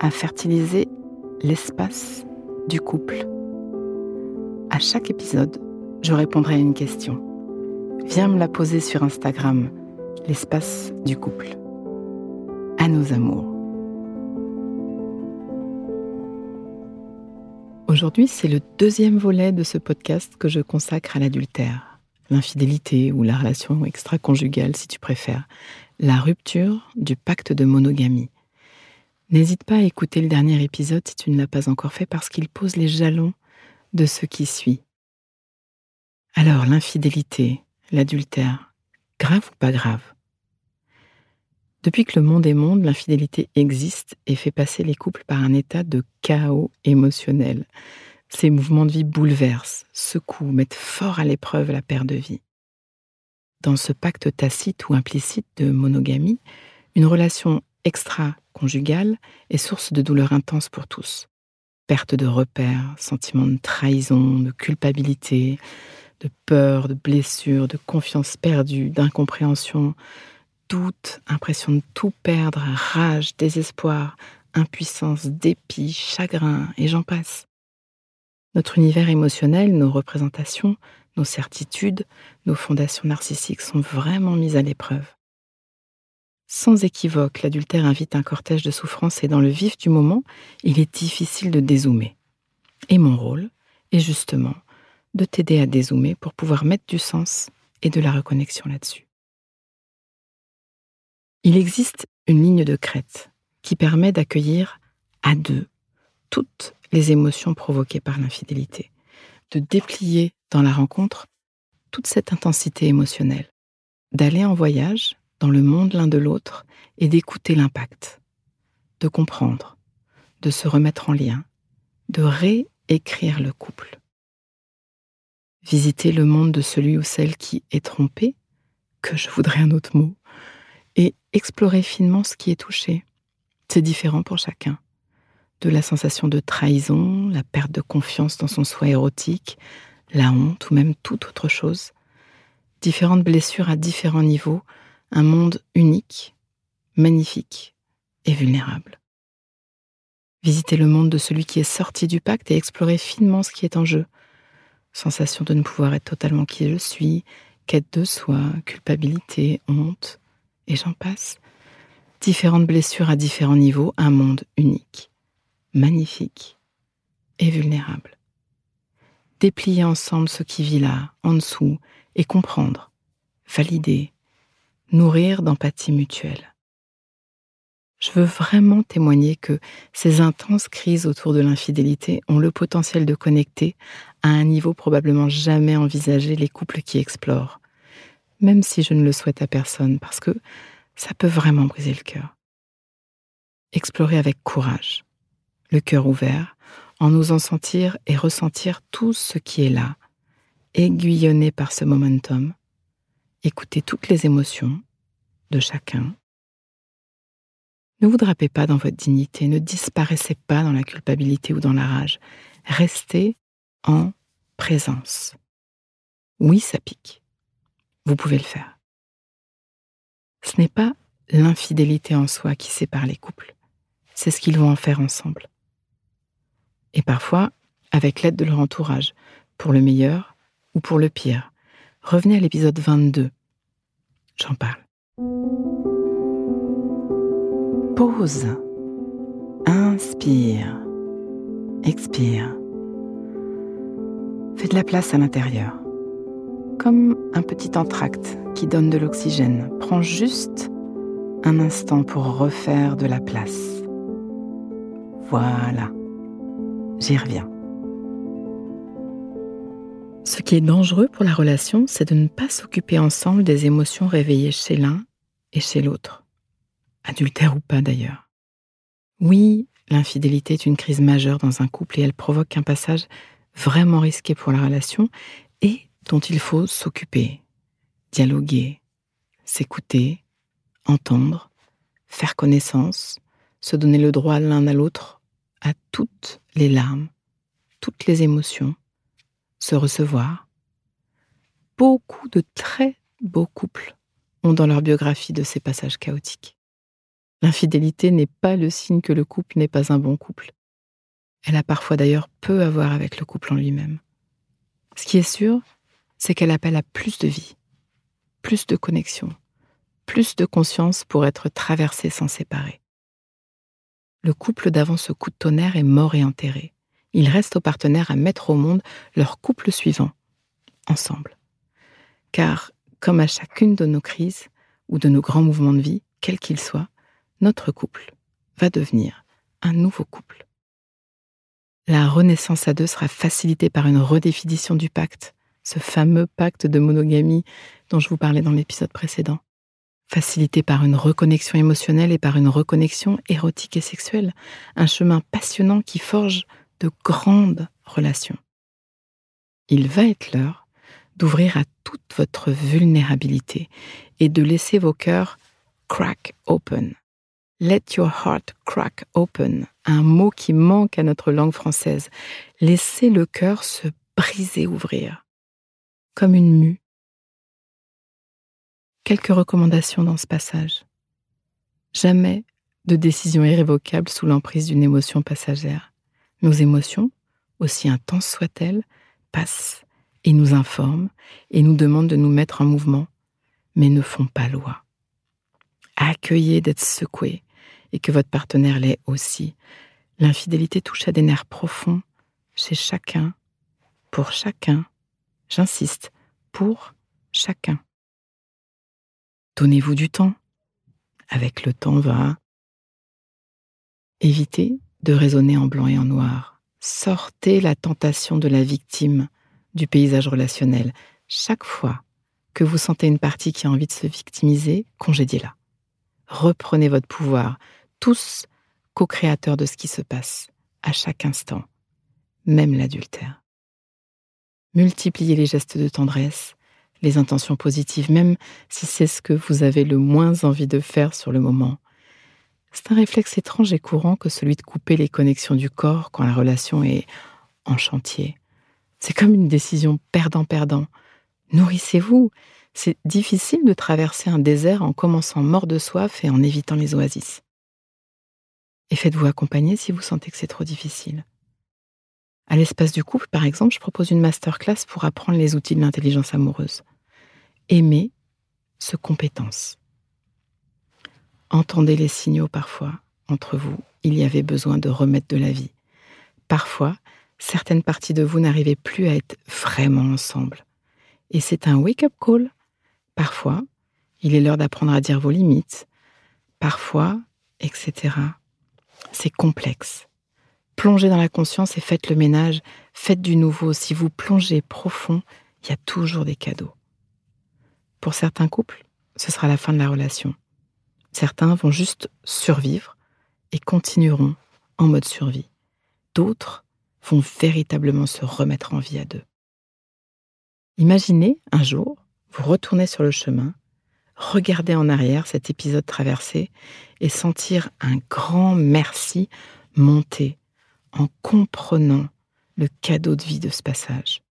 à fertiliser l'espace du couple. À chaque épisode, je répondrai à une question. Viens me la poser sur Instagram, l'espace du couple. À nos amours. Aujourd'hui, c'est le deuxième volet de ce podcast que je consacre à l'adultère, l'infidélité ou la relation extra-conjugale si tu préfères, la rupture du pacte de monogamie. N'hésite pas à écouter le dernier épisode si tu ne l'as pas encore fait parce qu'il pose les jalons de ce qui suit. Alors, l'infidélité, l'adultère, grave ou pas grave? Depuis que le monde est monde, l'infidélité existe et fait passer les couples par un état de chaos émotionnel. Ces mouvements de vie bouleversent, secouent, mettent fort à l'épreuve la paire de vie. Dans ce pacte tacite ou implicite de monogamie, une relation extra-conjugale est source de douleur intense pour tous. Perte de repères, sentiment de trahison, de culpabilité, de peur, de blessure, de confiance perdue, d'incompréhension, doute, impression de tout perdre, rage, désespoir, impuissance, dépit, chagrin, et j'en passe. Notre univers émotionnel, nos représentations, nos certitudes, nos fondations narcissiques sont vraiment mises à l'épreuve. Sans équivoque, l'adultère invite un cortège de souffrance et dans le vif du moment, il est difficile de dézoomer. Et mon rôle est justement de t'aider à dézoomer pour pouvoir mettre du sens et de la reconnexion là-dessus. Il existe une ligne de crête qui permet d'accueillir à deux toutes les émotions provoquées par l'infidélité, de déplier dans la rencontre toute cette intensité émotionnelle, d'aller en voyage dans le monde l'un de l'autre et d'écouter l'impact, de comprendre, de se remettre en lien, de réécrire le couple. Visiter le monde de celui ou celle qui est trompé, que je voudrais un autre mot, et explorer finement ce qui est touché. C'est différent pour chacun. De la sensation de trahison, la perte de confiance dans son soi érotique, la honte ou même toute autre chose. Différentes blessures à différents niveaux, un monde unique, magnifique et vulnérable. Visiter le monde de celui qui est sorti du pacte et explorer finement ce qui est en jeu. Sensation de ne pouvoir être totalement qui je suis, quête de soi, culpabilité, honte, et j'en passe. Différentes blessures à différents niveaux, un monde unique, magnifique et vulnérable déplier ensemble ce qui vit là, en dessous, et comprendre, valider, nourrir d'empathie mutuelle. Je veux vraiment témoigner que ces intenses crises autour de l'infidélité ont le potentiel de connecter à un niveau probablement jamais envisagé les couples qui explorent, même si je ne le souhaite à personne, parce que ça peut vraiment briser le cœur. Explorer avec courage, le cœur ouvert, en osant sentir et ressentir tout ce qui est là, aiguillonné par ce momentum, écouter toutes les émotions de chacun. Ne vous drapez pas dans votre dignité, ne disparaissez pas dans la culpabilité ou dans la rage. Restez en présence. Oui, ça pique. Vous pouvez le faire. Ce n'est pas l'infidélité en soi qui sépare les couples, c'est ce qu'ils vont en faire ensemble et parfois avec l'aide de leur entourage, pour le meilleur ou pour le pire. Revenez à l'épisode 22. J'en parle. Pause. Inspire. expire. Fais de la place à l'intérieur. Comme un petit entracte qui donne de l'oxygène. Prends juste un instant pour refaire de la place. Voilà. J'y reviens. Ce qui est dangereux pour la relation, c'est de ne pas s'occuper ensemble des émotions réveillées chez l'un et chez l'autre. Adultère ou pas d'ailleurs. Oui, l'infidélité est une crise majeure dans un couple et elle provoque un passage vraiment risqué pour la relation et dont il faut s'occuper, dialoguer, s'écouter, entendre, faire connaissance, se donner le droit l'un à l'autre à toutes les larmes, toutes les émotions, se recevoir. Beaucoup de très beaux couples ont dans leur biographie de ces passages chaotiques. L'infidélité n'est pas le signe que le couple n'est pas un bon couple. Elle a parfois d'ailleurs peu à voir avec le couple en lui-même. Ce qui est sûr, c'est qu'elle appelle à plus de vie, plus de connexion, plus de conscience pour être traversé sans séparer. Le couple d'avant ce coup de tonnerre est mort et enterré. Il reste aux partenaires à mettre au monde leur couple suivant, ensemble. Car, comme à chacune de nos crises ou de nos grands mouvements de vie, quels qu'ils soient, notre couple va devenir un nouveau couple. La renaissance à deux sera facilitée par une redéfinition du pacte, ce fameux pacte de monogamie dont je vous parlais dans l'épisode précédent. Facilité par une reconnexion émotionnelle et par une reconnexion érotique et sexuelle, un chemin passionnant qui forge de grandes relations. Il va être l'heure d'ouvrir à toute votre vulnérabilité et de laisser vos cœurs crack open. Let your heart crack open, un mot qui manque à notre langue française. Laissez le cœur se briser, ouvrir, comme une mue. Quelques recommandations dans ce passage. Jamais de décision irrévocable sous l'emprise d'une émotion passagère. Nos émotions, aussi intenses soient-elles, passent et nous informent et nous demandent de nous mettre en mouvement, mais ne font pas loi. Accueillez d'être secoué et que votre partenaire l'est aussi. L'infidélité touche à des nerfs profonds chez chacun, pour chacun. J'insiste, pour chacun. Donnez-vous du temps. Avec le temps va. Évitez de raisonner en blanc et en noir. Sortez la tentation de la victime du paysage relationnel. Chaque fois que vous sentez une partie qui a envie de se victimiser, congédiez-la. Reprenez votre pouvoir, tous co-créateurs de ce qui se passe, à chaque instant, même l'adultère. Multipliez les gestes de tendresse, les intentions positives, même si c'est ce que vous avez le moins envie de faire sur le moment. C'est un réflexe étrange et courant que celui de couper les connexions du corps quand la relation est en chantier. C'est comme une décision perdant-perdant. Nourrissez-vous. C'est difficile de traverser un désert en commençant mort de soif et en évitant les oasis. Et faites-vous accompagner si vous sentez que c'est trop difficile. À l'espace du couple, par exemple, je propose une masterclass pour apprendre les outils de l'intelligence amoureuse. Aimer ce compétence. Entendez les signaux parfois entre vous. Il y avait besoin de remettre de la vie. Parfois, certaines parties de vous n'arrivaient plus à être vraiment ensemble. Et c'est un wake-up call. Parfois, il est l'heure d'apprendre à dire vos limites. Parfois, etc. C'est complexe. Plongez dans la conscience et faites le ménage, faites du nouveau. Si vous plongez profond, il y a toujours des cadeaux. Pour certains couples, ce sera la fin de la relation. Certains vont juste survivre et continueront en mode survie. D'autres vont véritablement se remettre en vie à deux. Imaginez un jour, vous retournez sur le chemin regarder en arrière cet épisode traversé et sentir un grand merci monter en comprenant le cadeau de vie de ce passage.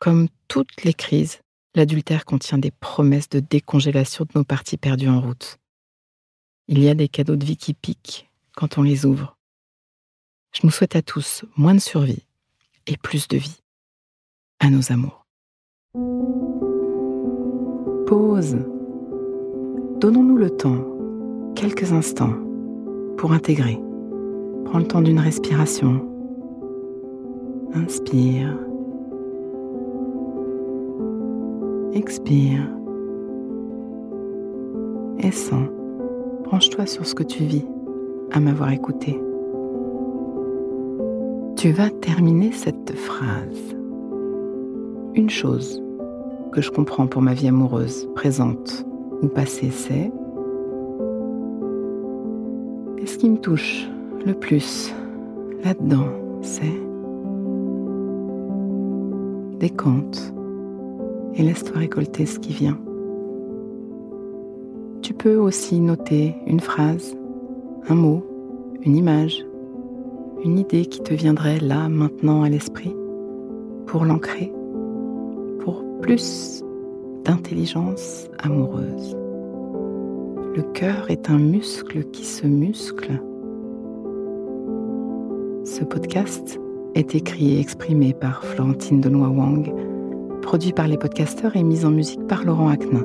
Comme toutes les crises, l'adultère contient des promesses de décongélation de nos parties perdues en route. Il y a des cadeaux de vie qui piquent quand on les ouvre. Je nous souhaite à tous moins de survie et plus de vie. À nos amours. Pause Donnons-nous le temps, quelques instants, pour intégrer. Prends le temps d'une respiration, Inspire. Expire. Et sens. Branche-toi sur ce que tu vis à m'avoir écouté. Tu vas terminer cette phrase. Une chose que je comprends pour ma vie amoureuse, présente ou passée, c'est et ce qui me touche le plus là-dedans, c'est décompte et laisse-toi récolter ce qui vient. Tu peux aussi noter une phrase, un mot, une image, une idée qui te viendrait là, maintenant à l'esprit, pour l'ancrer, pour plus d'intelligence amoureuse. Le cœur est un muscle qui se muscle. Ce podcast est écrit et exprimé par Florentine Denois Wang, produit par les podcasteurs et mis en musique par Laurent Aknin.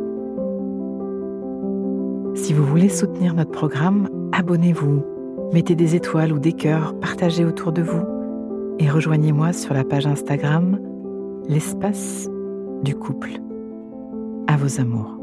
Si vous voulez soutenir notre programme, abonnez-vous, mettez des étoiles ou des cœurs, partagez autour de vous et rejoignez-moi sur la page Instagram L'espace du couple. À vos amours.